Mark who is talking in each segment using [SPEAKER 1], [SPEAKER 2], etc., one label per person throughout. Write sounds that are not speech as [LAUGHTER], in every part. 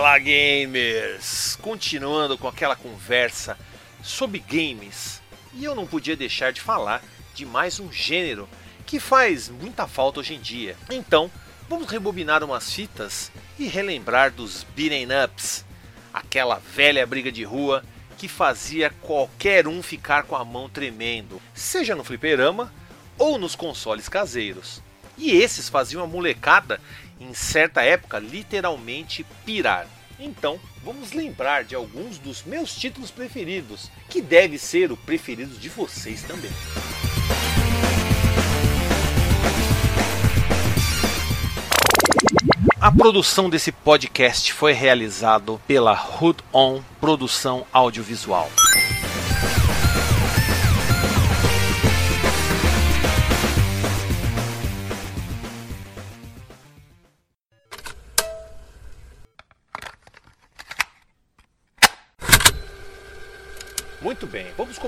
[SPEAKER 1] Fala gamers! Continuando com aquela conversa sobre games, e eu não podia deixar de falar de mais um gênero que faz muita falta hoje em dia. Então, vamos rebobinar umas fitas e relembrar dos beating ups, aquela velha briga de rua que fazia qualquer um ficar com a mão tremendo, seja no fliperama ou nos consoles caseiros. E esses faziam a molecada em certa época, literalmente pirar. Então, vamos lembrar de alguns dos meus títulos preferidos, que deve ser o preferido de vocês também. A produção desse podcast foi realizado pela Hood On Produção Audiovisual.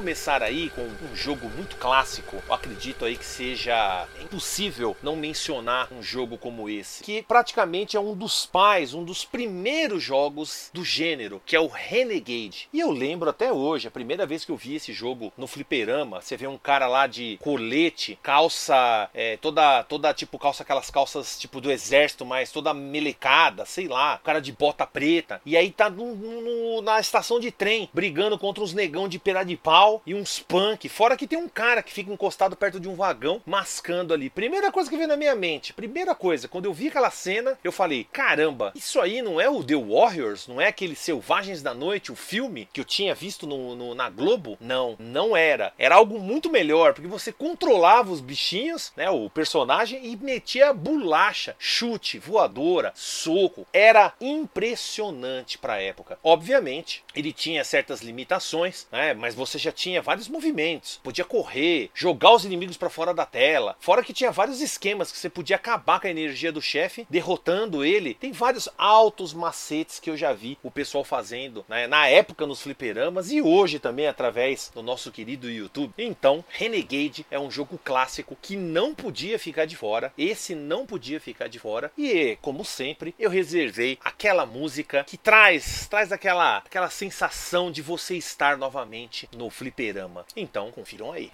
[SPEAKER 1] Começar aí com um jogo muito clássico. Eu acredito aí que seja impossível não mencionar um jogo como esse, que praticamente é um dos pais, um dos primeiros jogos do gênero, que é o Renegade. E eu lembro até hoje, a primeira vez que eu vi esse jogo no fliperama, você vê um cara lá de colete, calça, é, toda, toda tipo calça aquelas calças tipo do exército, mas toda melecada, sei lá, cara de bota preta. E aí tá no, no, na estação de trem brigando contra os negão de pera de pau e uns punk. Fora que tem um cara que fica encostado perto de um vagão, mascando ali. Primeira coisa que veio na minha mente, primeira coisa, quando eu vi aquela cena, eu falei: caramba, isso aí não é o The Warriors? Não é aquele Selvagens da Noite, o filme que eu tinha visto no, no, na Globo? Não, não era. Era algo muito melhor, porque você controlava os bichinhos, né? O personagem e metia bolacha, chute, voadora, soco. Era impressionante pra época. Obviamente, ele tinha certas limitações, né? Mas você já tinha vários movimentos, podia correr, jogar os inimigos para fora da tela. Fora que tinha vários esquemas que você podia acabar com a energia do chefe, derrotando ele. Tem vários altos macetes que eu já vi o pessoal fazendo né? na época nos fliperamas e hoje também através do nosso querido YouTube. Então, Renegade é um jogo clássico que não podia ficar de fora. Esse não podia ficar de fora. E, como sempre, eu reservei aquela música que traz, traz aquela, aquela sensação de você estar novamente no fliperama. Então, confiram aí.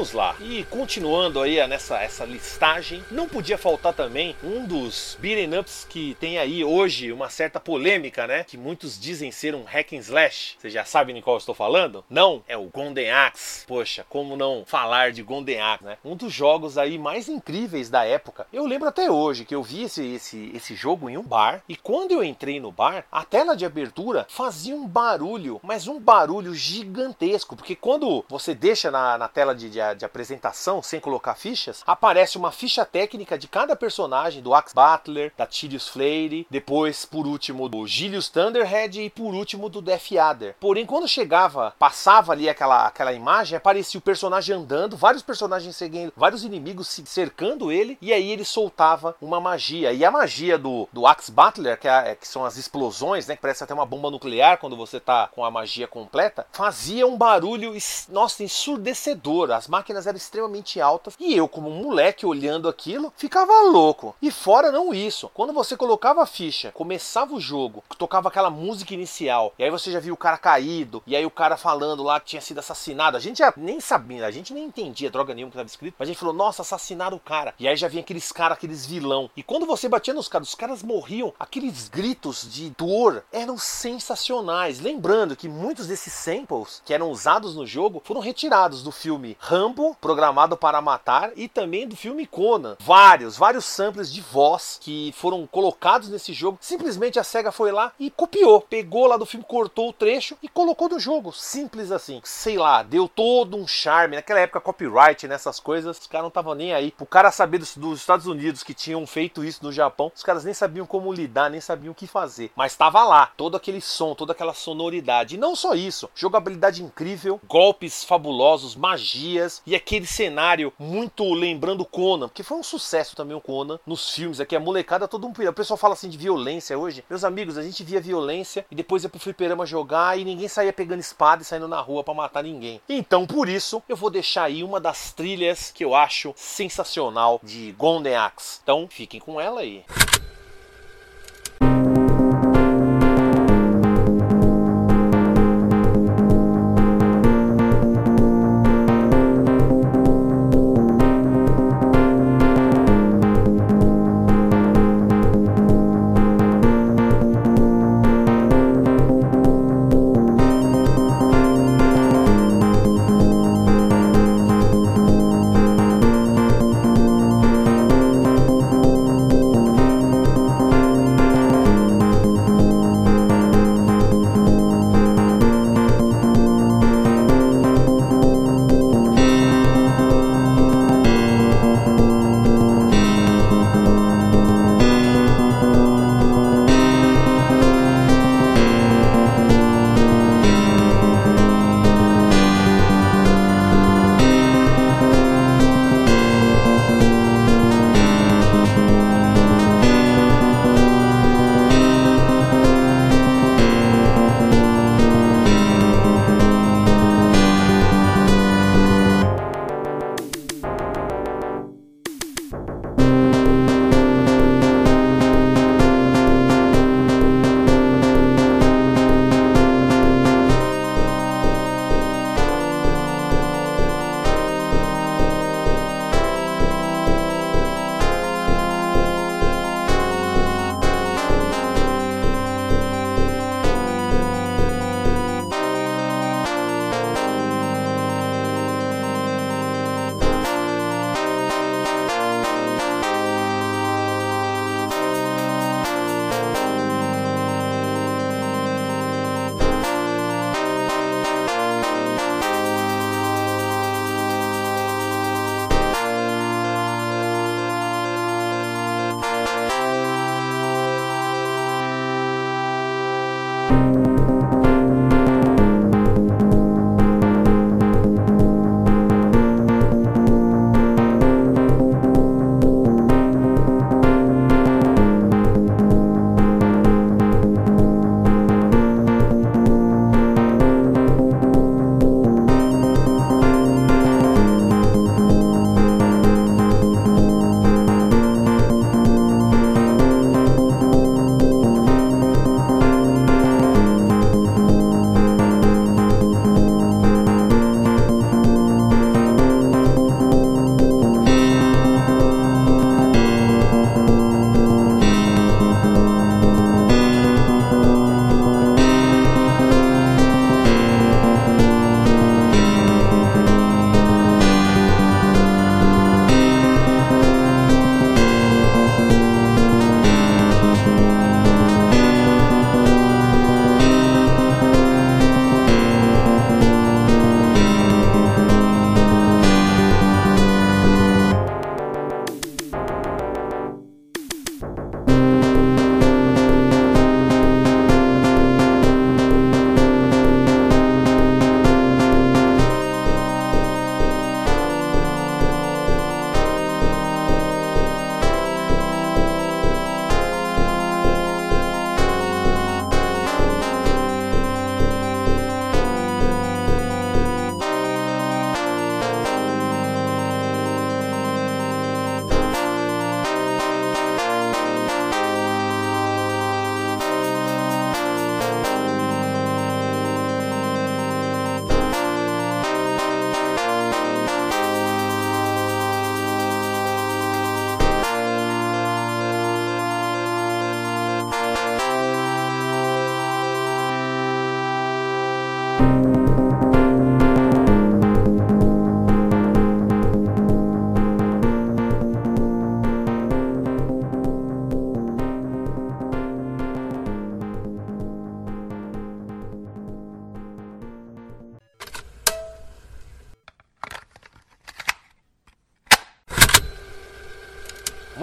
[SPEAKER 1] Vamos lá. E continuando aí nessa essa listagem, não podia faltar também um dos beat'em ups que tem aí hoje uma certa polêmica, né? Que muitos dizem ser um hack and slash. Vocês já sabem de qual eu estou falando? Não, é o Golden Axe. Poxa, como não falar de Golden Axe, né? Um dos jogos aí mais incríveis da época. Eu lembro até hoje que eu vi esse, esse, esse jogo em um bar e quando eu entrei no bar, a tela de abertura fazia um barulho, mas um barulho gigantesco, porque quando você deixa na, na tela de, de, de apresentação sem colocar fichas, aparece uma ficha técnica de cada personagem, do Axe Butler, da Tyrius Flare, depois, por último, do Gilius Thunderhead e por último do Death Adder. Porém, quando chegava, passava ali aquela, aquela imagem, aparecia o personagem andando, vários personagens seguindo, vários inimigos cercando ele, e aí ele soltava uma magia. E a magia do, do Axe Butler, que, é, que são as explosões, né, que parece até uma bomba nuclear quando você tá com a magia completa, fazia um barulho, nossa, ensurdecedor. As máquinas eram extremamente altas e eu, como um moleque olhando aquilo, ficava louco. E fora não isso, quando você colocava a ficha, começava o jogo, tocava aquela música inicial, e aí você já viu o cara caído, e aí o cara falando lá que tinha sido assassinado. A gente já nem sabia, a gente nem entendia droga nenhuma que estava escrito, mas a gente falou, nossa, assassinaram o cara. E aí já vinha aqueles caras, aqueles vilão. E quando você batia nos caras, os caras morriam, aqueles gritos de dor eram sensacionais. Lembrando que muitos desses samples que eram usados no jogo foram retirados do filme Rambo, Programado para Matar, e também do filme Conan. Vários, vários samples de voz que foram colocados nesse jogo. Simplesmente a SEGA foi lá e copiou. Pegou lá do filme, cortou o trecho e colocou no jogo. Simples assim. Sei lá, deu todo um charme. Naquela época, copyright nessas coisas, os caras não estavam nem aí. O cara saber dos, dos, Estados Unidos que tinham feito isso no Japão, os caras nem sabiam como lidar, nem sabiam o que fazer. Mas estava lá, todo aquele som, toda aquela sonoridade. E não só isso, jogabilidade incrível, golpes fabulosos, magias e aquele cenário muito lembrando Conan, porque foi um sucesso também o Conan nos filmes aqui. A molecada todo um. O pessoal fala assim de violência hoje. Meus amigos, a gente via violência e depois ia pro fliperama jogar e ninguém saía pegando espada e saindo na rua para matar ninguém. Então, por isso, eu vou deixar aí uma das trilhas que eu acho sensacional de Golden Axe. Então, fiquem com ela aí.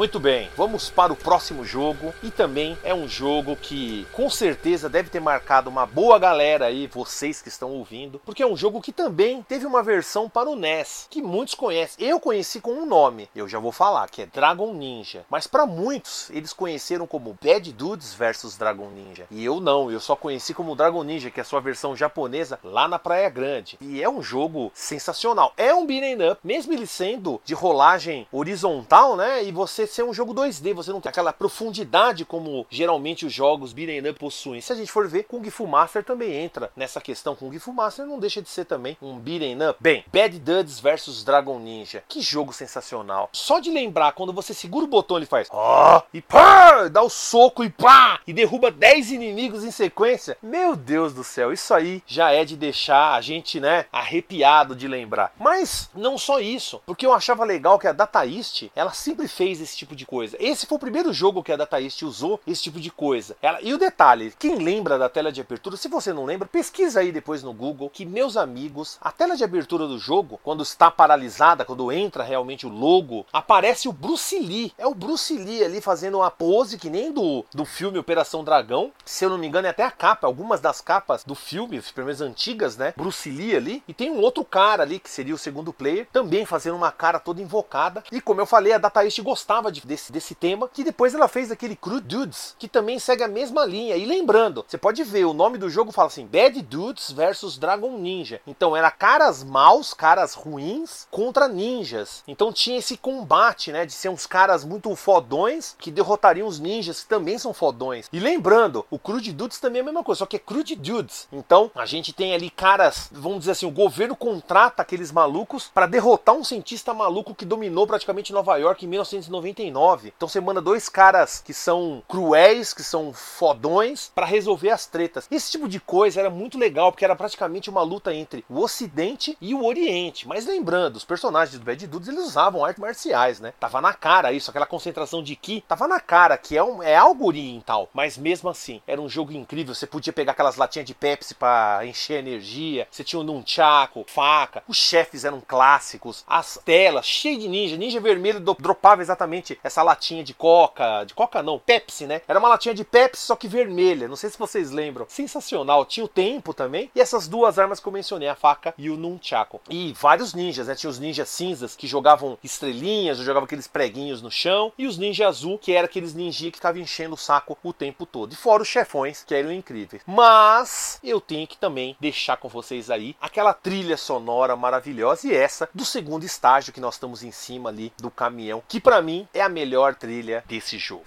[SPEAKER 1] Muito bem, vamos para o próximo jogo e também é um jogo que com certeza deve ter marcado uma boa galera aí, vocês que estão ouvindo, porque é um jogo que também teve uma versão para o NES, que muitos conhecem. Eu conheci com um nome, eu já vou falar, que é Dragon Ninja, mas para muitos eles conheceram como Bad Dudes versus Dragon Ninja. E eu não, eu só conheci como Dragon Ninja, que é a sua versão japonesa lá na Praia Grande. E é um jogo sensacional. É um beat'em up, mesmo ele sendo de rolagem horizontal, né? E você ser um jogo 2D, você não tem aquela profundidade como geralmente os jogos beat'em up possuem. Se a gente for ver, Kung Fu Master também entra nessa questão. Kung Fu Master não deixa de ser também um beat'em up. Bem, Bad Dudes versus Dragon Ninja. Que jogo sensacional. Só de lembrar, quando você segura o botão, ele faz ó, e pá, dá o soco e pá, e derruba 10 inimigos em sequência. Meu Deus do céu, isso aí já é de deixar a gente, né, arrepiado de lembrar. Mas não só isso, porque eu achava legal que a Data East, ela sempre fez esse tipo de coisa. Esse foi o primeiro jogo que a Data East usou esse tipo de coisa. Ela, e o detalhe, quem lembra da tela de abertura, se você não lembra, pesquisa aí depois no Google que meus amigos, a tela de abertura do jogo, quando está paralisada, quando entra realmente o logo, aparece o Bruce Lee. É o Bruce Lee ali fazendo uma pose que nem do, do filme Operação Dragão. Se eu não me engano, é até a capa, algumas das capas do filme, pelo antigas, né? Bruce Lee ali. E tem um outro cara ali, que seria o segundo player, também fazendo uma cara toda invocada. E como eu falei, a Data East gostava de, desse, desse tema, que depois ela fez aquele Crude Dudes, que também segue a mesma linha. E lembrando, você pode ver, o nome do jogo fala assim, Bad Dudes versus Dragon Ninja. Então era caras maus, caras ruins contra ninjas. Então tinha esse combate, né, de ser uns caras muito fodões que derrotariam os ninjas que também são fodões. E lembrando, o Crude Dudes também é a mesma coisa, só que é Crude Dudes. Então a gente tem ali caras, vamos dizer assim, o governo contrata aqueles malucos para derrotar um cientista maluco que dominou praticamente Nova York em 1999. Então você manda dois caras que são cruéis, que são fodões, para resolver as tretas. Esse tipo de coisa era muito legal, porque era praticamente uma luta entre o Ocidente e o Oriente. Mas lembrando, os personagens do Bad Dudes eles usavam artes marciais, né? Tava na cara isso, aquela concentração de Ki, tava na cara que é, um, é algo oriental. Mas mesmo assim, era um jogo incrível. Você podia pegar aquelas latinhas de Pepsi para encher energia. Você tinha um nunchaku, faca. Os chefes eram clássicos. As telas cheias de ninja. Ninja vermelho dropava exatamente essa latinha de coca. De coca não, Pepsi, né? Era uma latinha de Pepsi, só que vermelha. Não sei se vocês lembram. Sensacional. Tinha o tempo também. E essas duas armas que eu mencionei, a faca e o nunchaku. E vários ninjas, né? Tinha os ninjas cinzas que jogavam estrelinhas, jogavam aqueles preguinhos no chão. E os ninjas azul, que era aqueles ninjas que ficavam enchendo o saco o tempo todo. E fora os chefões, que eram incríveis. Mas eu tenho que também deixar com vocês aí aquela trilha sonora maravilhosa e essa do segundo estágio que nós estamos em cima ali do caminhão, que para mim é a melhor trilha desse jogo.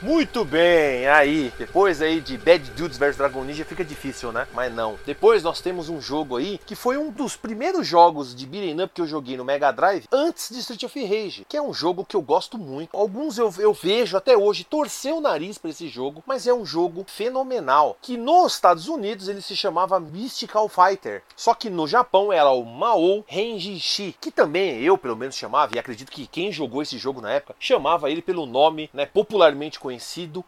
[SPEAKER 1] Muito bem, aí, depois aí de Bad Dudes vs Dragon Ninja fica difícil, né? Mas não. Depois nós temos um jogo aí que foi um dos primeiros jogos de beat'em up que eu joguei no Mega Drive antes de Street of Rage, que é um jogo que eu gosto muito. Alguns eu, eu vejo até hoje torcer o nariz para esse jogo, mas é um jogo fenomenal, que nos Estados Unidos ele se chamava Mystical Fighter, só que no Japão era o Mao Renjishi, que também eu pelo menos chamava, e acredito que quem jogou esse jogo na época chamava ele pelo nome, né, popularmente conhecido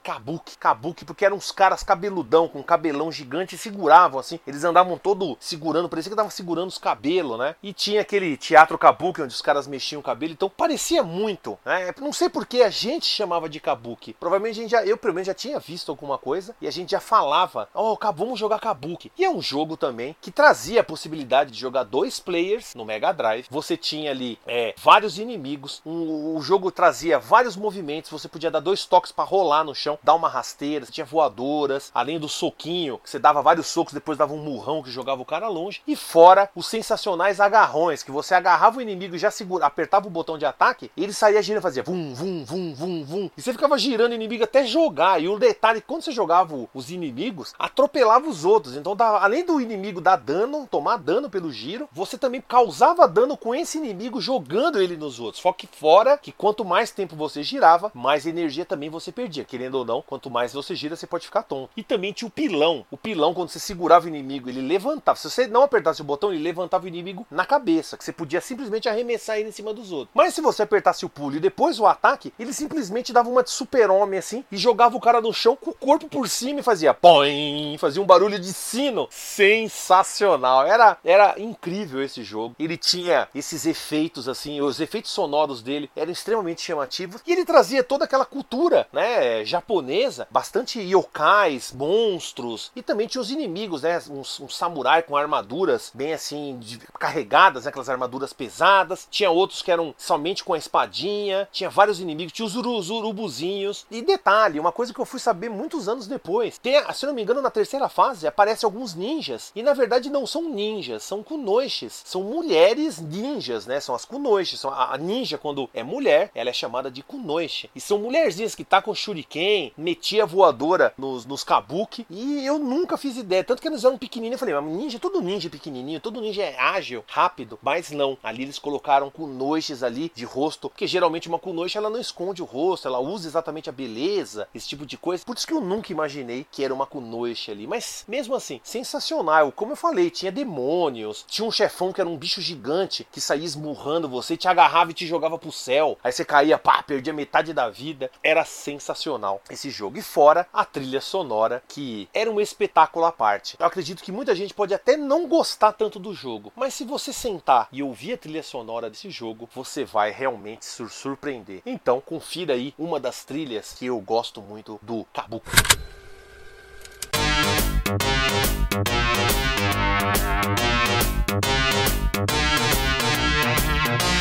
[SPEAKER 1] Kabuki. Kabuki porque eram uns caras cabeludão com um cabelão gigante e seguravam assim, eles andavam todo segurando, parecia que tava segurando os cabelos, né? E tinha aquele teatro Kabuki onde os caras mexiam o cabelo, então parecia muito, né? Não sei por que a gente chamava de Kabuki. Provavelmente a gente já, eu pelo menos já tinha visto alguma coisa e a gente já falava, ó, oh, vamos jogar Kabuki. E é um jogo também que trazia a possibilidade de jogar dois players no Mega Drive. Você tinha ali é, vários inimigos, um, o jogo trazia vários movimentos, você podia dar dois toques para rolar no chão, dar uma rasteira, tinha voadoras, além do soquinho, que você dava vários socos, depois dava um murrão que jogava o cara longe, e fora os sensacionais agarrões, que você agarrava o inimigo e já segura, apertava o botão de ataque, ele saía girando, fazia vum, vum, vum, vum, vum, e você ficava girando o inimigo até jogar, e o detalhe, quando você jogava os inimigos, atropelava os outros, então dava, além do inimigo dar dano, tomar dano pelo giro, você também causava dano com esse inimigo jogando ele nos outros, só que fora que quanto mais tempo você girava, mais energia também você perdia, querendo ou não, quanto mais você gira, você pode ficar tonto. E também tinha o pilão, o pilão quando você segurava o inimigo, ele levantava, se você não apertasse o botão, ele levantava o inimigo na cabeça, que você podia simplesmente arremessar ele em cima dos outros. Mas se você apertasse o pulo e depois o ataque, ele simplesmente dava uma de super-homem assim e jogava o cara no chão com o corpo por cima e fazia põe, fazia um barulho de sino sensacional. Era, era incrível esse jogo. Ele tinha esses efeitos assim, os efeitos sonoros dele eram extremamente chamativos e ele trazia toda aquela cultura, né, japonesa, bastante yokais, monstros e também tinha os inimigos, né, um, um samurai com armaduras bem assim de, carregadas, né, aquelas armaduras pesadas. Tinha outros que eram somente com a espadinha. Tinha vários inimigos, tinha os, os urubuzinhos. E detalhe, uma coisa que eu fui saber muitos anos depois. Tem, se não me engano, na terceira fase aparecem alguns ninjas. E na verdade não são ninjas, são kunoiches. São mulheres ninjas, né? São as kunoiches. A, a ninja, quando é mulher, ela é chamada de kunoiche. E são mulherzinhas que tá com shuriken, metia voadora nos, nos kabuki. E eu nunca fiz ideia. Tanto que eles eram pequenininhos. Eu falei, mas ninja, todo ninja é pequenininho, todo ninja é ágil, rápido. Mas não. Ali eles colocaram kunoiches ali de rosto. Porque geralmente uma kunoiche ela não esconde o rosto, ela usa exatamente a beleza, esse tipo de coisa. Por isso que eu nunca imaginei que era uma kunoiche ali. Mas mesmo assim, sensacional. Como eu falei, tinha demônios. Tinha um chefão que era um bicho gigante que saía esmurrando você, te agarrava e te jogava pro céu. Aí você caía, pá, perdia metade da vida. Era sensacional sensacional esse jogo. E fora a trilha sonora, que era um espetáculo à parte. Eu acredito que muita gente pode até não gostar tanto do jogo, mas se você sentar e ouvir a trilha sonora desse jogo, você vai realmente se surpreender. Então, confira aí uma das trilhas que eu gosto muito do Kabuki. Thank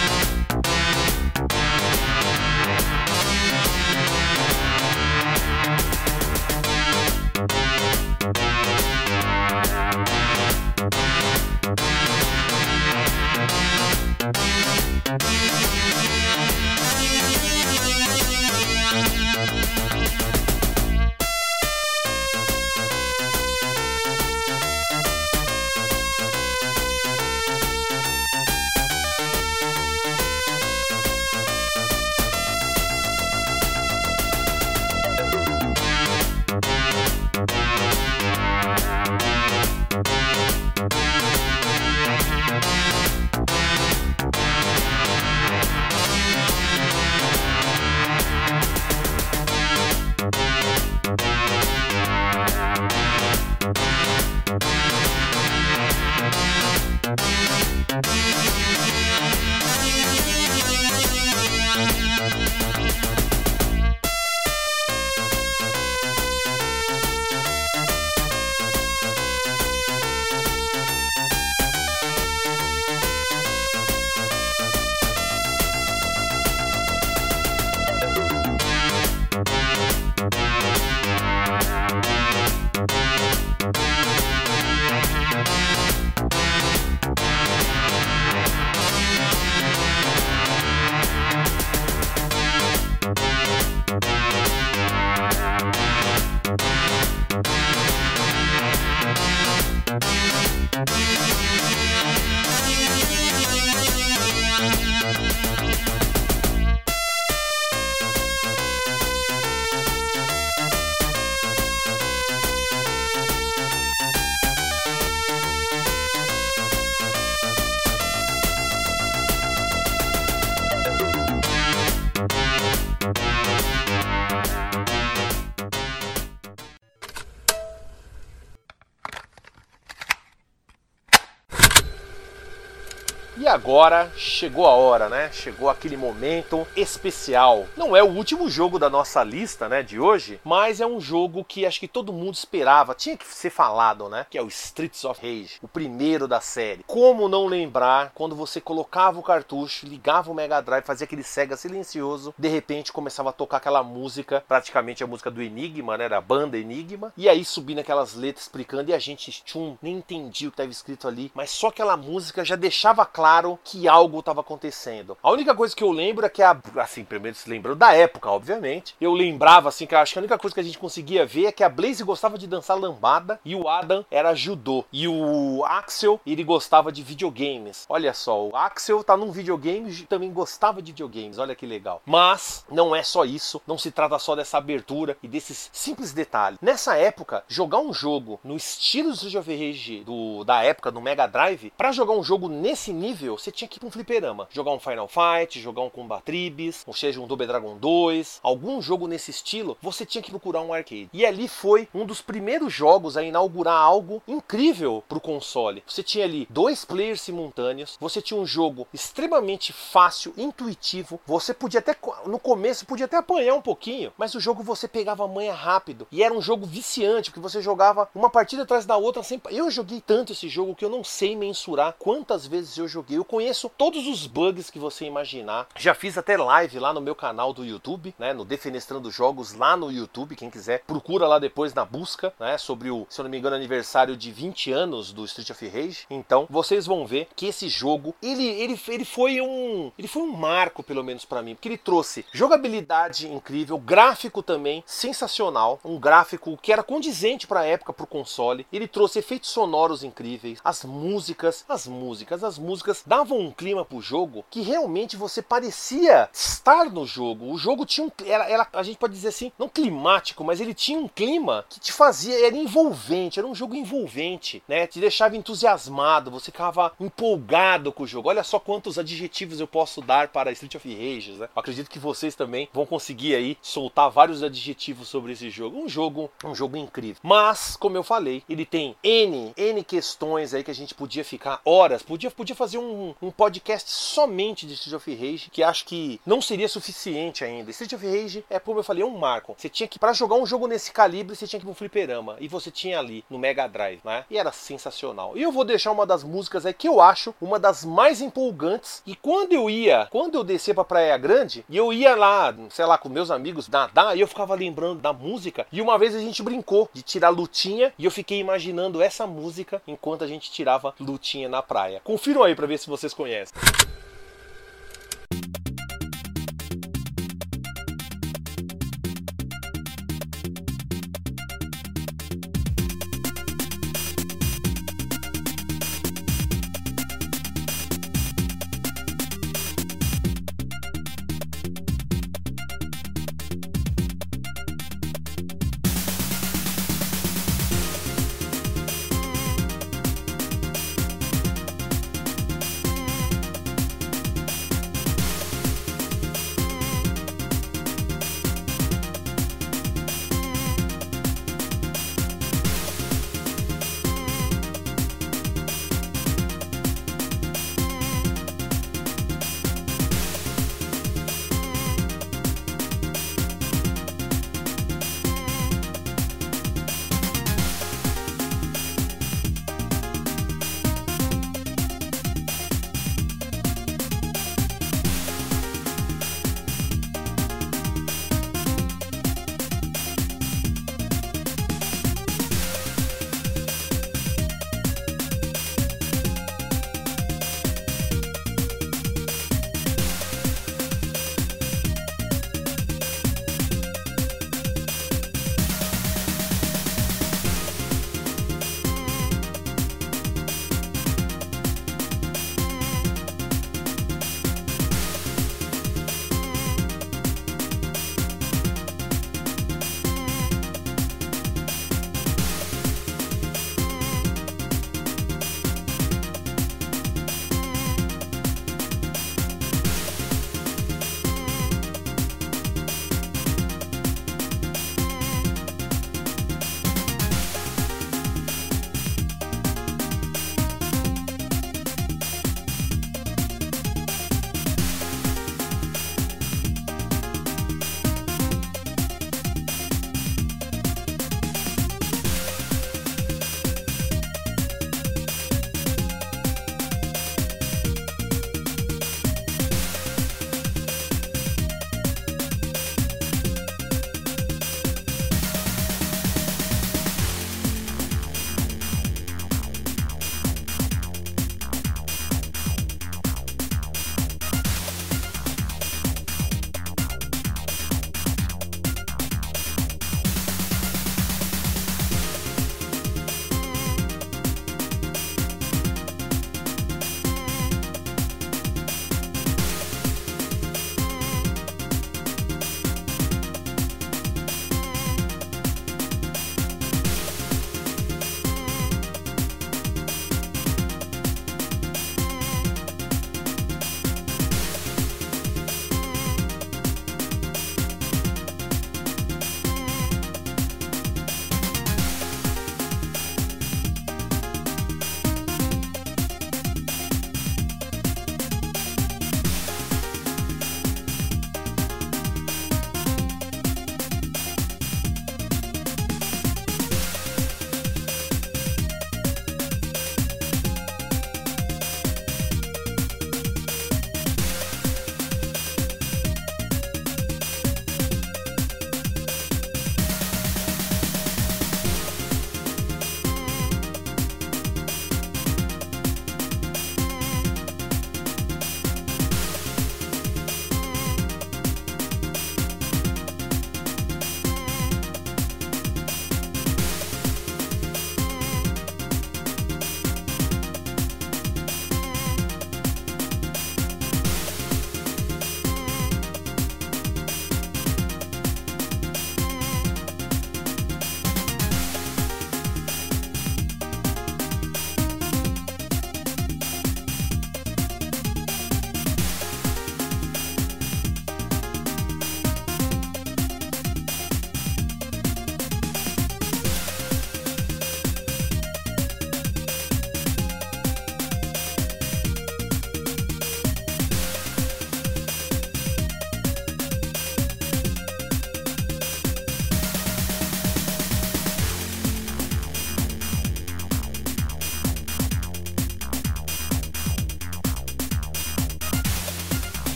[SPEAKER 1] agora chegou a hora, né? Chegou aquele momento especial. Não é o último jogo da nossa lista, né, de hoje, mas é um jogo que acho que todo mundo esperava, tinha que ser falado, né? Que é o Streets of Rage, o primeiro da série. Como não lembrar quando você colocava o cartucho, ligava o Mega Drive, fazia aquele Sega silencioso, de repente começava a tocar aquela música, praticamente a música do Enigma, né, da banda Enigma, e aí subindo aquelas letras explicando e a gente tchum, nem entendia o que estava escrito ali, mas só aquela música já deixava claro claro que algo estava acontecendo. A única coisa que eu lembro é que a, assim, primeiro se lembrou da época, obviamente. Eu lembrava assim que acho que a única coisa que a gente conseguia ver é que a Blaze gostava de dançar lambada e o Adam era judô e o Axel ele gostava de videogames. Olha só, o Axel tá num videogame e também gostava de videogames. Olha que legal. Mas não é só isso, não se trata só dessa abertura e desses simples detalhes. Nessa época, jogar um jogo no estilo of Rage do, da época no Mega Drive, para jogar um jogo nesse nível nível, você tinha que ir pra um fliperama. Jogar um Final Fight, jogar um Combat Tribes, ou seja, um Double Dragon 2, algum jogo nesse estilo, você tinha que procurar um arcade. E ali foi um dos primeiros jogos a inaugurar algo incrível pro console. Você tinha ali dois players simultâneos, você tinha um jogo extremamente fácil, intuitivo. Você podia até, no começo, podia até apanhar um pouquinho, mas o jogo você pegava a manha rápido. E era um jogo viciante, porque você jogava uma partida atrás da outra. Sempre... Eu joguei tanto esse jogo que eu não sei mensurar quantas vezes eu joguei eu conheço todos os bugs que você imaginar. Já fiz até live lá no meu canal do YouTube, né? No Defenestrando Jogos lá no YouTube. Quem quiser, procura lá depois na busca, né? Sobre o, se eu não me engano, aniversário de 20 anos do Street of Rage. Então, vocês vão ver que esse jogo, ele, ele, ele foi um. Ele foi um marco, pelo menos para mim, porque ele trouxe jogabilidade incrível, gráfico também sensacional. Um gráfico que era condizente para a época pro console. Ele trouxe efeitos sonoros incríveis, as músicas, as músicas, as músicas davam um clima pro jogo que realmente você parecia estar no jogo. O jogo tinha um. Era, era, a gente pode dizer assim, não climático, mas ele tinha um clima que te fazia. Era envolvente, era um jogo envolvente, né? Te deixava entusiasmado, você ficava empolgado com o jogo. Olha só quantos adjetivos eu posso dar para Street of Rage, né? Eu acredito que vocês também vão conseguir aí soltar vários adjetivos sobre esse jogo. Um jogo, um jogo incrível. Mas, como eu falei, ele tem N, N questões aí que a gente podia ficar horas, podia, podia fazer um um, um podcast somente de Street of Rage, que acho que não seria suficiente ainda. Street of Rage é, como eu falei, um marco. Você tinha que, para jogar um jogo nesse calibre, você tinha que ir pro fliperama. E você tinha ali, no Mega Drive, né? E era sensacional. E eu vou deixar uma das músicas aí que eu acho uma das mais empolgantes. E quando eu ia, quando eu descia pra Praia Grande, e eu ia lá, sei lá, com meus amigos nadar, e eu ficava lembrando da música. E uma vez a gente brincou de tirar lutinha, e eu fiquei imaginando essa música enquanto a gente tirava lutinha na praia. Confiram aí pra ver se vocês conhecem.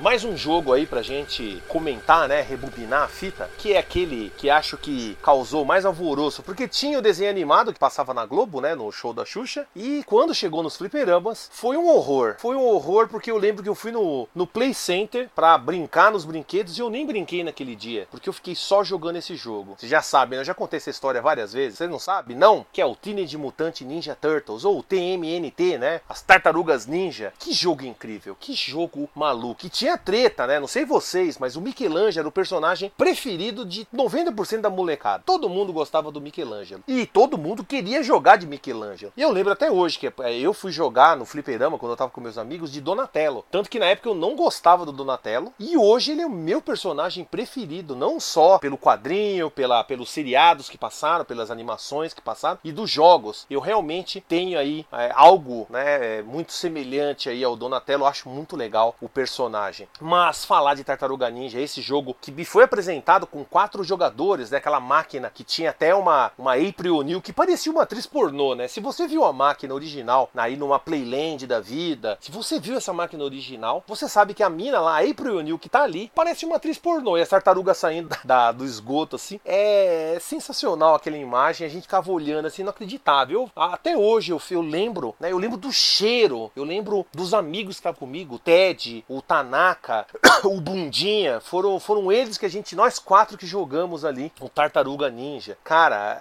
[SPEAKER 1] Mais um jogo aí pra gente comentar, né, rebobinar a fita, que é aquele que acho que causou mais alvoroço, porque tinha o desenho animado que passava na Globo, né, no show da Xuxa, e quando chegou nos fliperamas, foi um horror. Foi um horror porque eu lembro que eu fui no, no Play Center pra brincar nos brinquedos e eu nem brinquei naquele dia, porque eu fiquei só jogando esse jogo. Vocês já sabem, né? eu já contei essa história várias vezes, vocês não sabem? Não? Que é o Teenage Mutant Ninja Turtles, ou o TMNT, né? As Tartarugas Ninja. Que jogo incrível, que jogo maluco que tinha treta, né? Não sei vocês, mas o Michelangelo era o personagem preferido de 90% da molecada. Todo mundo gostava do Michelangelo. E todo mundo queria jogar de Michelangelo. E eu lembro até hoje que é, eu fui jogar no fliperama quando eu tava com meus amigos de Donatello. Tanto que na época eu não gostava do Donatello. E hoje ele é o meu personagem preferido. Não só pelo quadrinho, pela, pelos seriados que passaram, pelas animações que passaram e dos jogos. Eu realmente tenho aí é, algo né, muito semelhante aí ao Donatello. Eu acho muito legal o personagem Mas falar de Tartaruga Ninja, esse jogo que me foi apresentado com quatro jogadores, né? Aquela máquina que tinha até uma, uma April O'Neil que parecia uma atriz pornô, né? Se você viu a máquina original aí numa Playland da vida, se você viu essa máquina original, você sabe que a mina lá, a April O'Neil que tá ali, parece uma atriz pornô. E a tartaruga saindo da, [LAUGHS] da, do esgoto, assim, é sensacional aquela imagem. A gente ficava olhando assim, inacreditável. Até hoje eu, eu lembro, né? Eu lembro do cheiro, eu lembro dos amigos que estavam comigo, o Ted, o [COUGHS] O Bundinha, foram, foram eles que a gente, nós quatro que jogamos ali, o Tartaruga Ninja. Cara,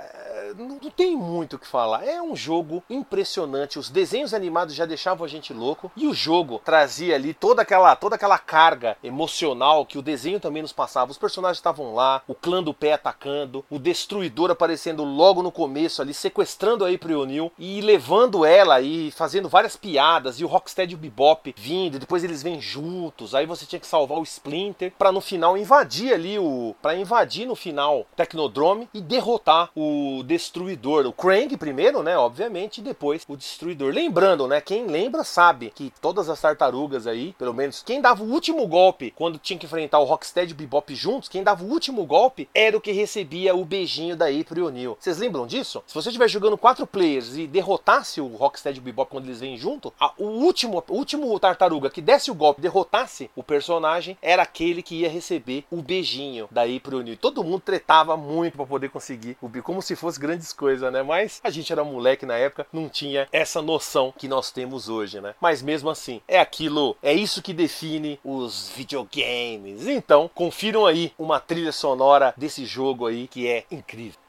[SPEAKER 1] não, não tem muito o que falar. É um jogo impressionante. Os desenhos animados já deixavam a gente louco e o jogo trazia ali toda aquela, toda aquela carga emocional que o desenho também nos passava. Os personagens estavam lá, o clã do pé atacando, o destruidor aparecendo logo no começo ali, sequestrando a April O'Neil e levando ela e fazendo várias piadas e o Rocksteady e o Bebop vindo, depois eles vêm juntos. Aí você tinha que salvar o Splinter para no final invadir ali o para invadir no final Tecnodrome e derrotar o Destruidor. O Krang primeiro, né? Obviamente, e depois o Destruidor. Lembrando, né? Quem lembra sabe que todas as tartarugas aí, pelo menos quem dava o último golpe quando tinha que enfrentar o Rocksteady e o Bebop juntos, quem dava o último golpe era o que recebia o beijinho da April O'Neil. Vocês lembram disso? Se você estiver jogando quatro players e derrotasse o Rocksteady e o Bebop quando eles vêm junto, a, o último, o último tartaruga que desse o golpe, derrotasse o personagem, era aquele que ia receber o beijinho da April O'Neil. Todo mundo tretava muito para poder conseguir o como se fosse grandes coisas, né? Mas a gente era moleque na época, não tinha essa noção que nós temos hoje, né? Mas mesmo assim, é aquilo, é isso que define os videogames. Então, confiram aí uma trilha sonora desse jogo aí que é incrível.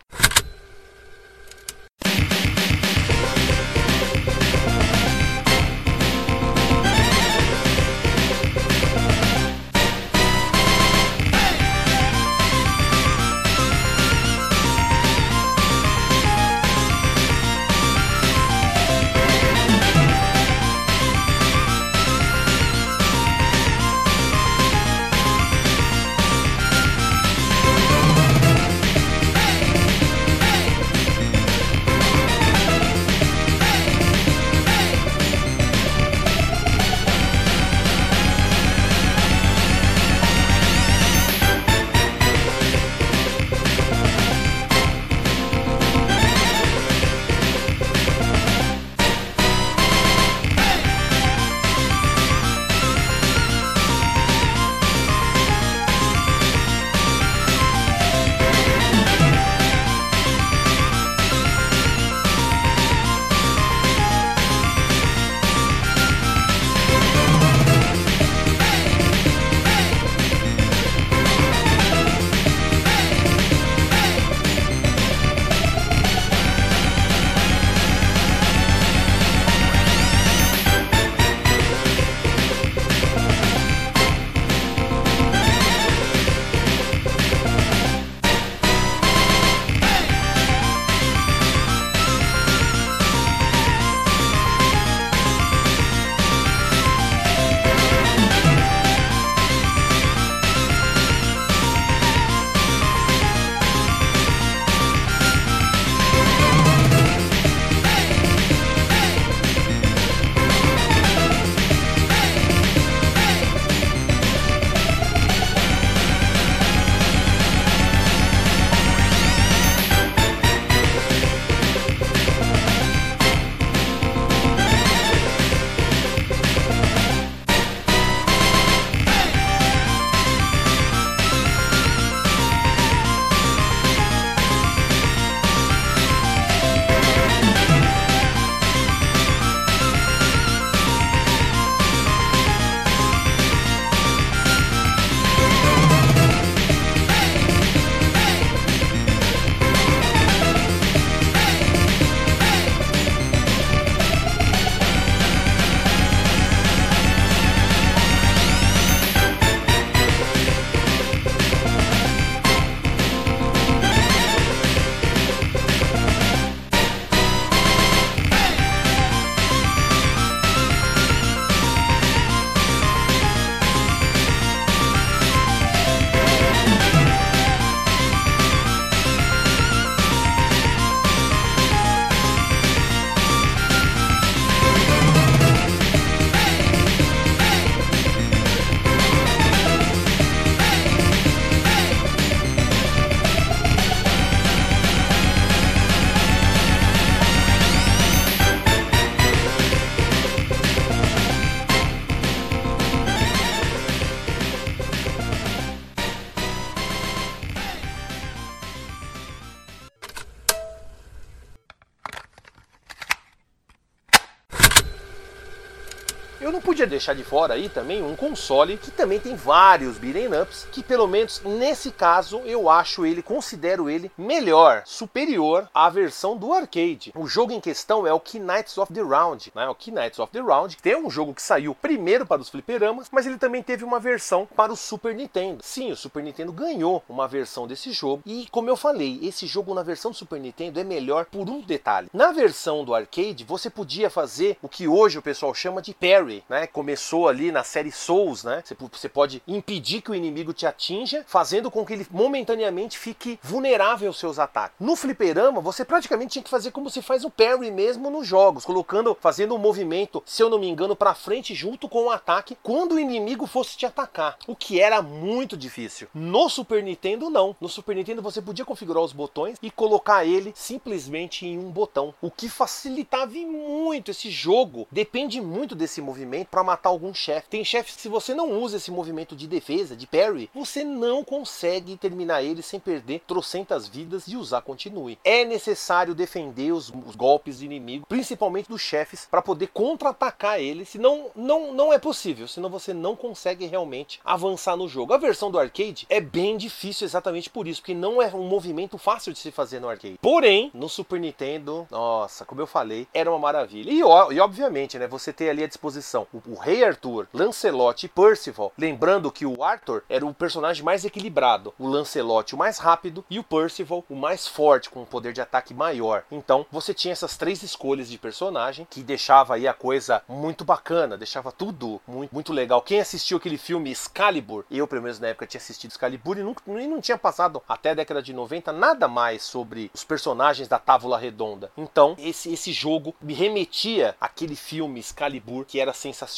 [SPEAKER 1] Podia deixar de fora aí também um console que também tem vários beat'em ups, que pelo menos nesse caso eu acho ele, considero ele melhor, superior à versão do arcade. O jogo em questão é o Knights of the Round, né? O Knights of the Round, que é um jogo que saiu primeiro para os fliperamas, mas ele também teve uma versão para o Super Nintendo. Sim, o Super Nintendo ganhou uma versão desse jogo e, como eu falei, esse jogo na versão do Super Nintendo é melhor por um detalhe. Na versão do arcade, você podia fazer o que hoje o pessoal chama de parry, né? Começou ali na série Souls, né? Você pode impedir que o inimigo te atinja, fazendo com que ele momentaneamente fique vulnerável aos seus ataques. No fliperama, você praticamente tinha que fazer como se faz o parry mesmo nos jogos, colocando, fazendo um movimento, se eu não me engano, para frente junto com o ataque quando o inimigo fosse te atacar, o que era muito difícil. No Super Nintendo não. No Super Nintendo você podia configurar os botões e colocar ele simplesmente em um botão, o que facilitava muito esse jogo. Depende muito desse movimento para matar algum chefe. Tem chefes que se você não usa esse movimento de defesa, de parry, você não consegue terminar ele sem perder trocentas vidas e usar continue. É necessário defender os, os golpes do inimigo, principalmente dos chefes, para poder contra-atacar ele, senão não, não é possível, senão você não consegue realmente avançar no jogo. A versão do arcade é bem difícil exatamente por isso, porque não é um movimento fácil de se fazer no arcade. Porém, no Super Nintendo, nossa, como eu falei, era uma maravilha. E, e obviamente, né, você ter ali à disposição o, o Rei Arthur, Lancelot e Percival, lembrando que o Arthur era o personagem mais equilibrado, o Lancelot o mais rápido e o Percival o mais forte, com um poder de ataque maior. Então, você tinha essas três escolhas de personagem que deixava aí a coisa muito bacana, deixava tudo muito, muito legal. Quem assistiu aquele filme Excalibur, eu pelo menos na época tinha assistido Excalibur e não, e não tinha passado até a década de 90 nada mais sobre os personagens da Távola Redonda. Então, esse, esse jogo me remetia àquele filme Excalibur que era sensacional.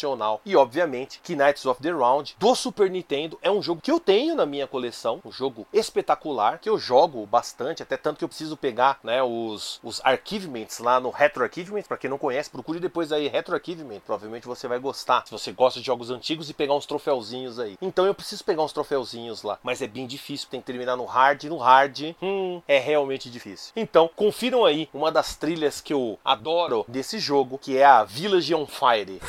[SPEAKER 1] E obviamente que Knights of the Round do Super Nintendo é um jogo que eu tenho na minha coleção, um jogo espetacular que eu jogo bastante, até tanto que eu preciso pegar né, os, os archivements lá no Retro Archivement. Para quem não conhece, procure depois aí Retro Archivement. Provavelmente você vai gostar se você gosta de jogos antigos e pegar uns troféuzinhos aí. Então eu preciso pegar uns troféuzinhos lá, mas é bem difícil, tem que terminar no hard. No hard, hum, é realmente difícil. Então confiram aí uma das trilhas que eu adoro desse jogo, que é a Village on Fire.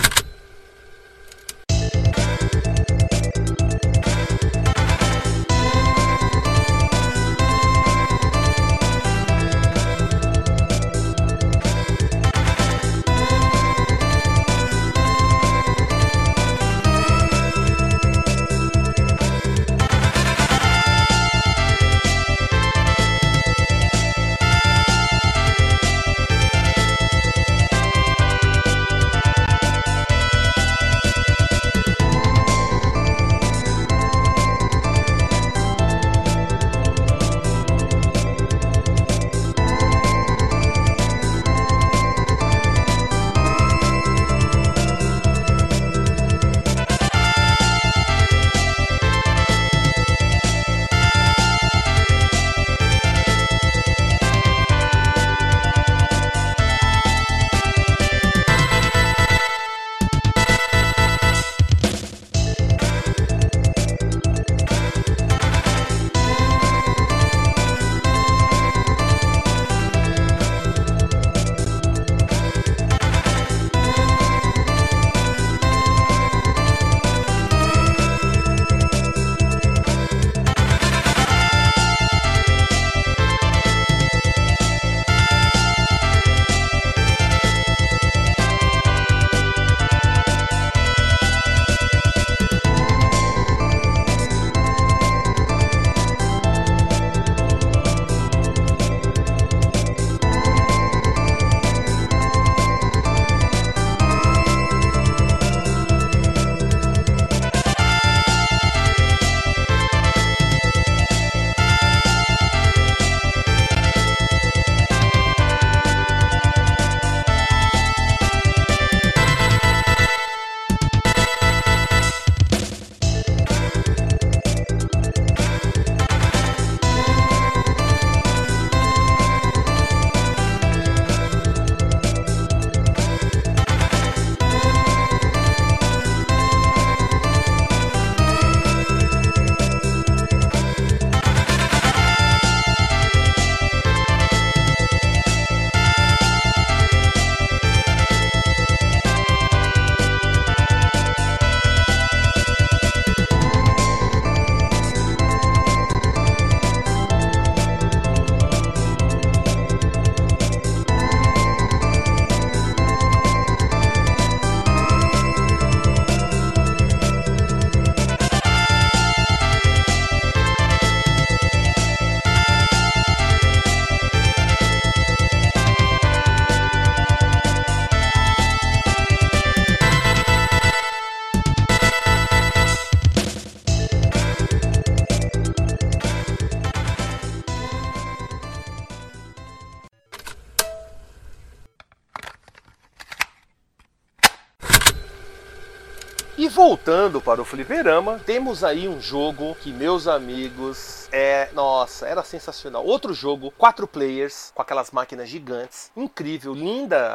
[SPEAKER 1] Voltando para o fliperama, temos aí um jogo que, meus amigos, é. Nossa, era sensacional. Outro jogo, quatro players, com aquelas máquinas gigantes. Incrível, linda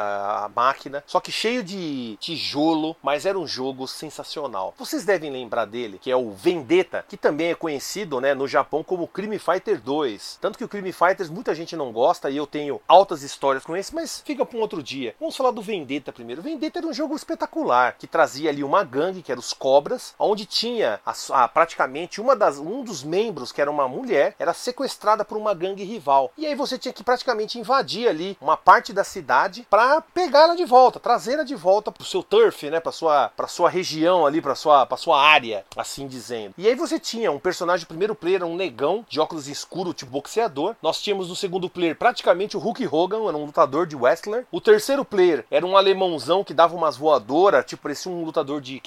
[SPEAKER 1] a máquina, só que cheio de tijolo, mas era um jogo sensacional. Vocês devem lembrar dele, que é o Vendetta, que também é conhecido né, no Japão como Crime Fighter 2. Tanto que o Crime Fighters muita gente não gosta e eu tenho altas histórias com esse, mas fica para um outro dia. Vamos falar do Vendetta primeiro. Vendetta era um jogo espetacular, que trazia ali uma gangue, que era os Cobras, onde tinha a, a, praticamente uma das, um dos membros, que era uma mulher, era sequestrada por uma gangue rival. E aí você tinha que praticamente invadir ali uma parte da cidade para pegar ela de volta, trazer ela de volta pro seu turf, né, para sua para sua região ali, para sua para sua área, assim dizendo. E aí você tinha um personagem primeiro player, um negão de óculos escuros, tipo boxeador. Nós tínhamos no segundo player praticamente o Hulk Hogan, era um lutador de wrestler. O terceiro player era um alemãozão que dava umas voadoras, tipo parecia um lutador de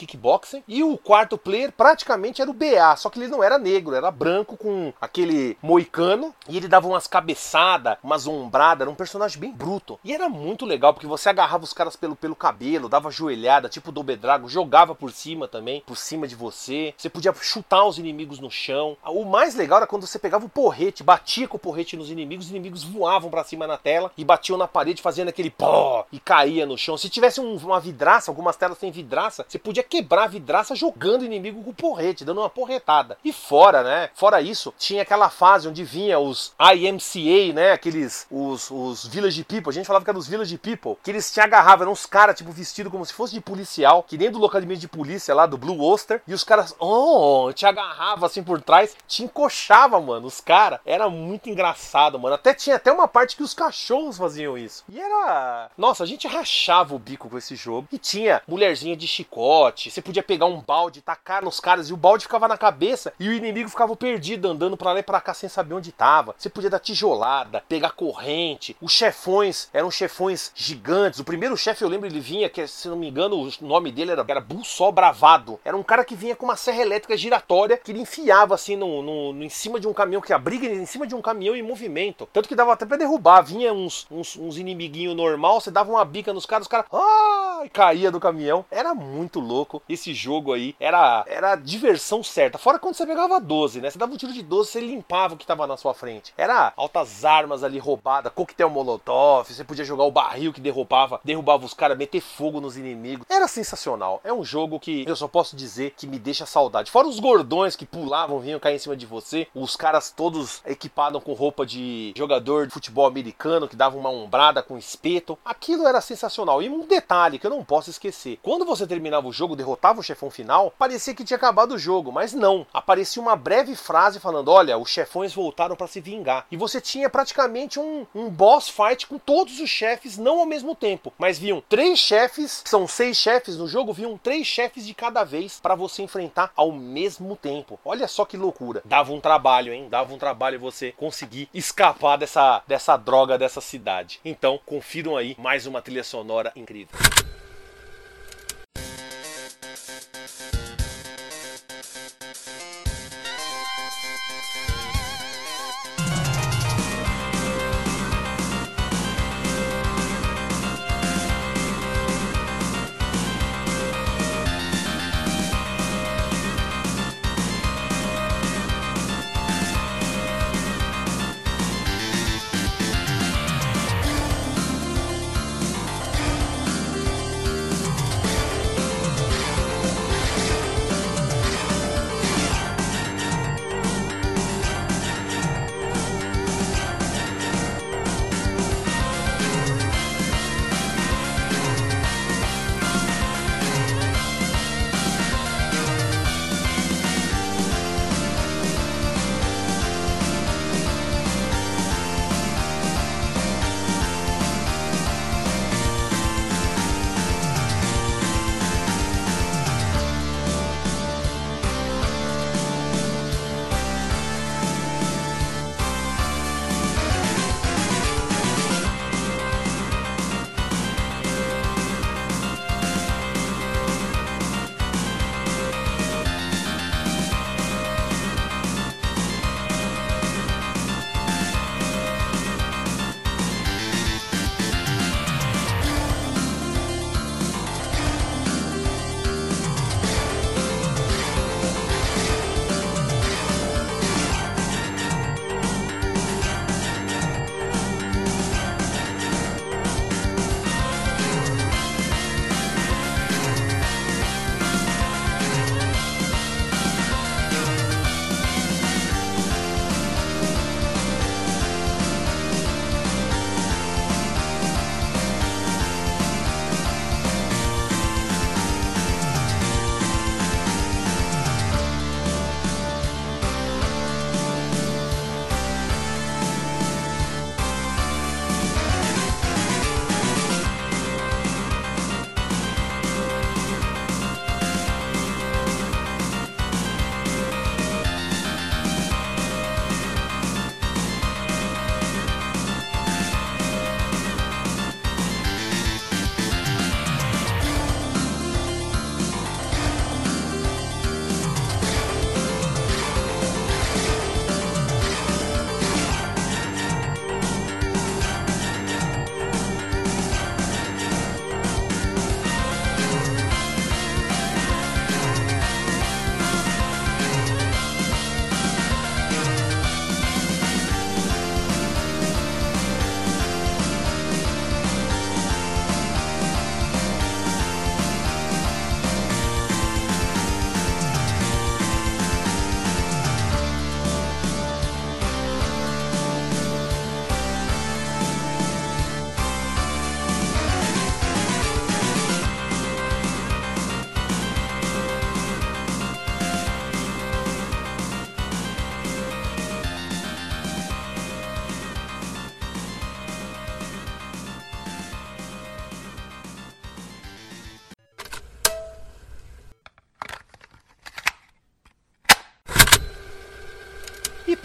[SPEAKER 1] E o quarto player praticamente era o BA, só que ele não era negro, era branco com aquele moicano e ele dava umas cabeçadas, umas ombradas, era um personagem bem bruto. E era muito legal porque você agarrava os caras pelo, pelo cabelo, dava joelhada, tipo do Bedrago, jogava por cima também, por cima de você. Você podia chutar os inimigos no chão. O mais legal era quando você pegava o porrete, batia com o porrete nos inimigos, os inimigos voavam para cima na tela e batiam na parede fazendo aquele pó e caía no chão. Se tivesse um, uma vidraça, algumas telas sem vidraça, você podia quebrar vidraça jogando inimigo com o porrete, dando uma porretada. E fora, né? Fora isso, tinha aquela fase onde vinha os IMCA, né? Aqueles os, os Village People. A gente falava que eram os Village People, que eles te agarravam, eram uns caras tipo vestidos como se fosse de policial, que nem do localizamento de polícia lá do Blue Oster, e os caras, oh, te agarrava assim por trás, te encoxava, mano. Os caras era muito engraçado, mano. Até tinha até uma parte que os cachorros faziam isso. E era, nossa, a gente rachava o bico com esse jogo. E tinha mulherzinha de chicote, você podia pegar um balde, tacar nos caras e o balde ficava na cabeça e o inimigo ficava perdido andando para lá e para cá sem saber onde tava. Você podia dar tijolada, pegar corrente. Os chefões eram chefões gigantes. O primeiro chefe eu lembro ele vinha que se não me engano o nome dele era, era Bussol Bravado. Era um cara que vinha com uma serra elétrica giratória que ele enfiava assim no, no, no em cima de um caminhão que abriga em cima de um caminhão em movimento. Tanto que dava até pra derrubar. Vinha uns, uns, uns inimiguinhos normal, você dava uma bica nos caras, os caras ah, caía do caminhão. Era muito louco esse jogo aí. Era, era diversão certa. Fora quando você pegava 12, né? Você dava um tiro de 12, você limpava o que tava na sua frente. Era altas armas ali roubadas, coquetel molotov, você podia jogar o barril que derrubava, derrubava os caras, meter fogo nos inimigos. Era sensacional. É um jogo que eu só posso dizer que me deixa saudade. Fora os gordões que pulavam, vinham cair em cima de você, os caras todos equipados com roupa de jogador de futebol americano que dava uma ombrada com espeto. Aquilo era sensacional. E um detalhe que eu não posso esquecer: quando você terminava o jogo, derrotava o chefão final, parecia que tinha acabado o jogo, mas não. Aparecia uma breve frase falando: Olha, os chefões voltaram para se vingar. E você tinha praticamente um, um boss fight com todos os chefes, não ao mesmo tempo, mas viam três chefes, são seis chefes no jogo, viam três chefes de cada vez para você enfrentar ao mesmo tempo. Olha só que loucura. Dava um trabalho, hein? Dava um trabalho você conseguir escapar dessa, dessa droga dessa cidade. Então, confiram aí mais uma trilha sonora incrível.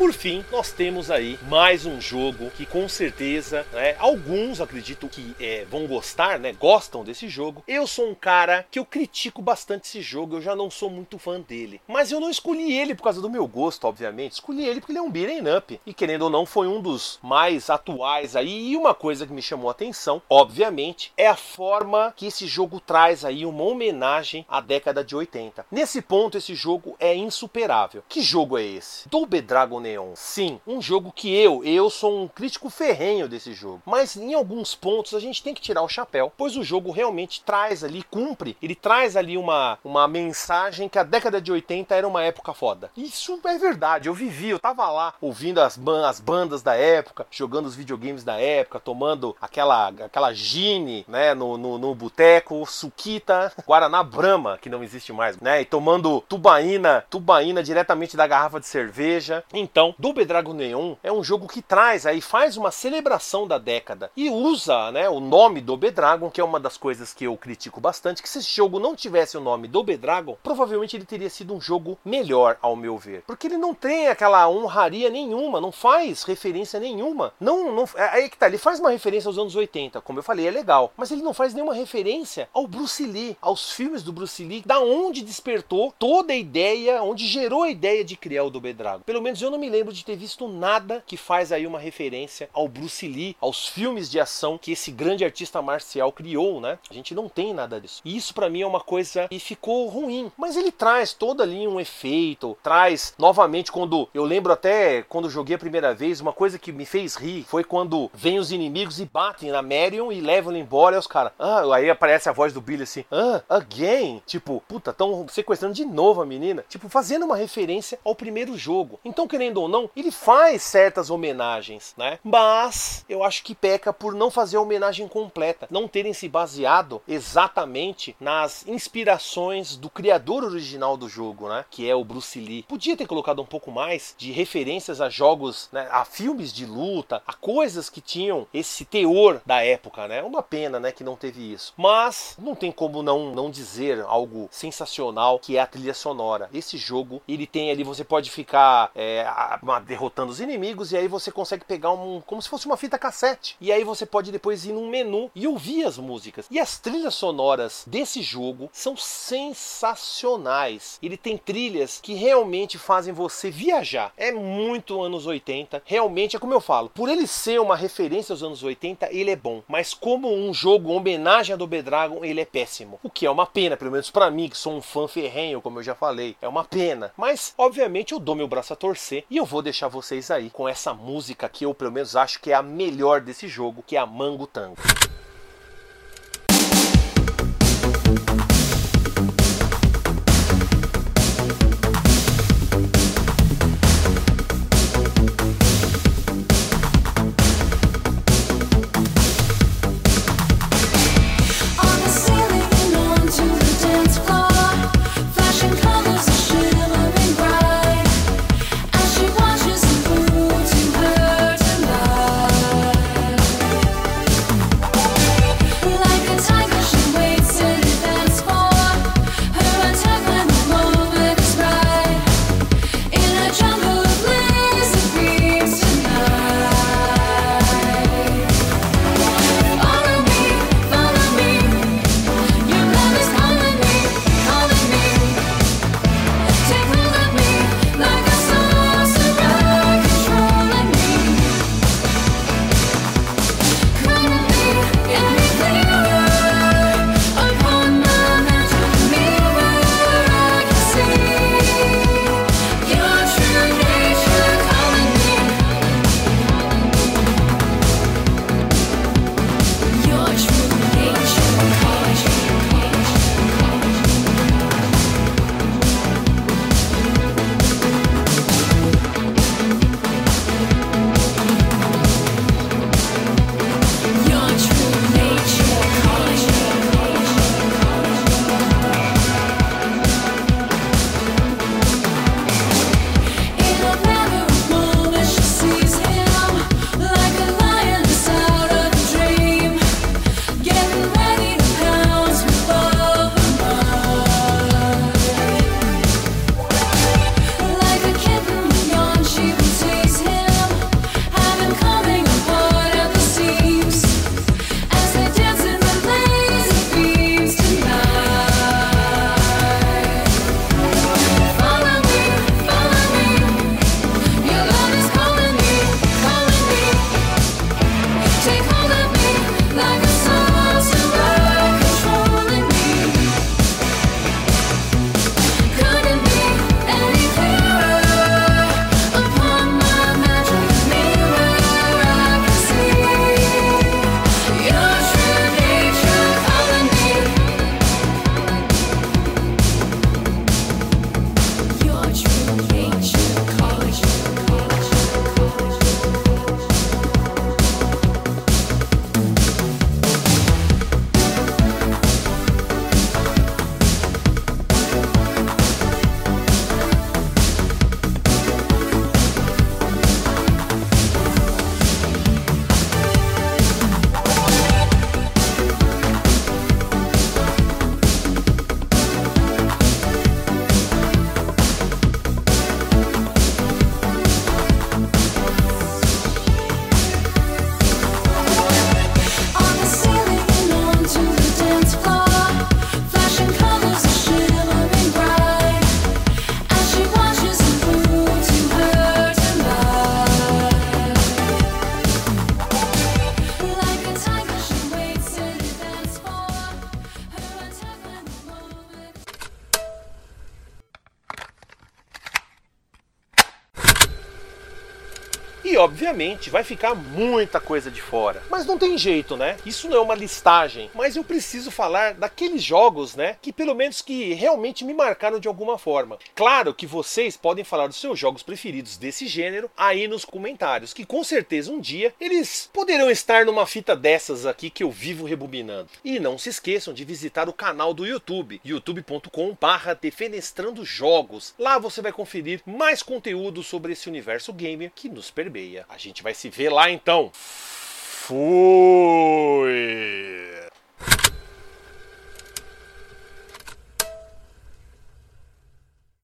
[SPEAKER 1] Por fim, nós temos aí mais um jogo que com certeza, né, alguns acredito que é, vão gostar, né, gostam desse jogo. Eu sou um cara que eu critico bastante esse jogo, eu já não sou muito fã dele. Mas eu não escolhi ele por causa do meu gosto, obviamente. Escolhi ele porque ele é um beat'em up. E querendo ou não, foi um dos mais atuais aí. E uma coisa que me chamou a atenção, obviamente, é a forma que esse jogo traz aí uma homenagem à década de 80. Nesse ponto, esse jogo é insuperável. Que jogo é esse? Double Dragon Neon. Sim, um jogo que eu, eu sou um crítico ferrenho desse jogo. Mas em alguns pontos a gente tem que tirar o chapéu, pois o jogo realmente traz ali, cumpre, ele traz ali uma, uma mensagem que a década de 80 era uma época foda. Isso é verdade, eu vivi, eu tava lá ouvindo as, ban as bandas da época, jogando os videogames da época, tomando aquela, aquela gine, né, no, no, no boteco, suquita, Guaraná Brahma, que não existe mais, né, e tomando tubaína, tubaína diretamente da garrafa de cerveja. Então, Double Dragon Neon é um jogo que traz aí, faz uma celebração da década e usa, né, o nome Double Dragon, que é uma das coisas que eu critico bastante, que se esse jogo não tivesse o nome Double Dragon, provavelmente ele teria sido um jogo melhor, ao meu ver. Porque ele não tem aquela honraria nenhuma, não faz referência nenhuma. Não, não, é aí que tá, ele faz uma referência aos anos 80, como eu falei, é legal, mas ele não faz nenhuma referência ao Bruce Lee, aos filmes do Bruce Lee, da onde despertou toda a ideia, onde gerou a ideia de criar o Double Dragon. Pelo menos eu não me lembro de ter visto nada que faz aí uma referência ao Bruce Lee, aos filmes de ação que esse grande artista marcial criou, né? A gente não tem nada disso. E isso para mim é uma coisa que ficou ruim, mas ele traz todo ali um efeito, traz novamente quando eu lembro até quando joguei a primeira vez, uma coisa que me fez rir foi quando vem os inimigos e batem na Marion e levam ele embora e os caras, ah, aí aparece a voz do Billy assim, ah, again, tipo, puta, tão sequestrando de novo a menina, tipo, fazendo uma referência ao primeiro jogo. Então, querendo ou não, ele faz certas homenagens, né? Mas eu acho que peca por não fazer a homenagem completa, não terem se baseado exatamente nas inspirações do criador original do jogo, né? Que é o Bruce Lee. Podia ter colocado um pouco mais de referências a jogos, né? a filmes de luta, a coisas que tinham esse teor da época, né? Uma pena, né, que não teve isso. Mas não tem como não não dizer algo sensacional que é a trilha sonora. Esse jogo, ele tem ali, você pode ficar é, derrotando os inimigos e aí você consegue pegar um como se fosse uma fita cassete. E aí você pode depois ir num menu e ouvir as músicas. E as trilhas sonoras desse jogo são sensacionais. Ele tem trilhas que realmente fazem você viajar. É muito anos 80. Realmente é como eu falo, por ele ser uma referência aos anos 80, ele é bom. Mas como um jogo homenagem a Double Dragon, ele é péssimo. O que é uma pena, pelo menos para mim, que sou um fã ferrenho, como eu já falei. É uma pena. Mas, obviamente, eu dou meu braço a torcer e eu vou deixar vocês aí com essa música que eu, pelo menos, acho que é a melhor desse jogo, que é a Mango Tango. Obviamente vai ficar muita coisa de fora. Mas não tem jeito, né? Isso não é uma listagem, mas eu preciso falar daqueles jogos, né, que pelo menos que realmente me marcaram de alguma forma. Claro que vocês podem falar dos seus jogos preferidos desse gênero aí nos comentários, que com certeza um dia eles poderão estar numa fita dessas aqui que eu vivo rebobinando. E não se esqueçam de visitar o canal do YouTube, youtube.com/defenestrando jogos. Lá você vai conferir mais conteúdo sobre esse universo gamer que nos permeia. A gente vai se vê lá então. Fui!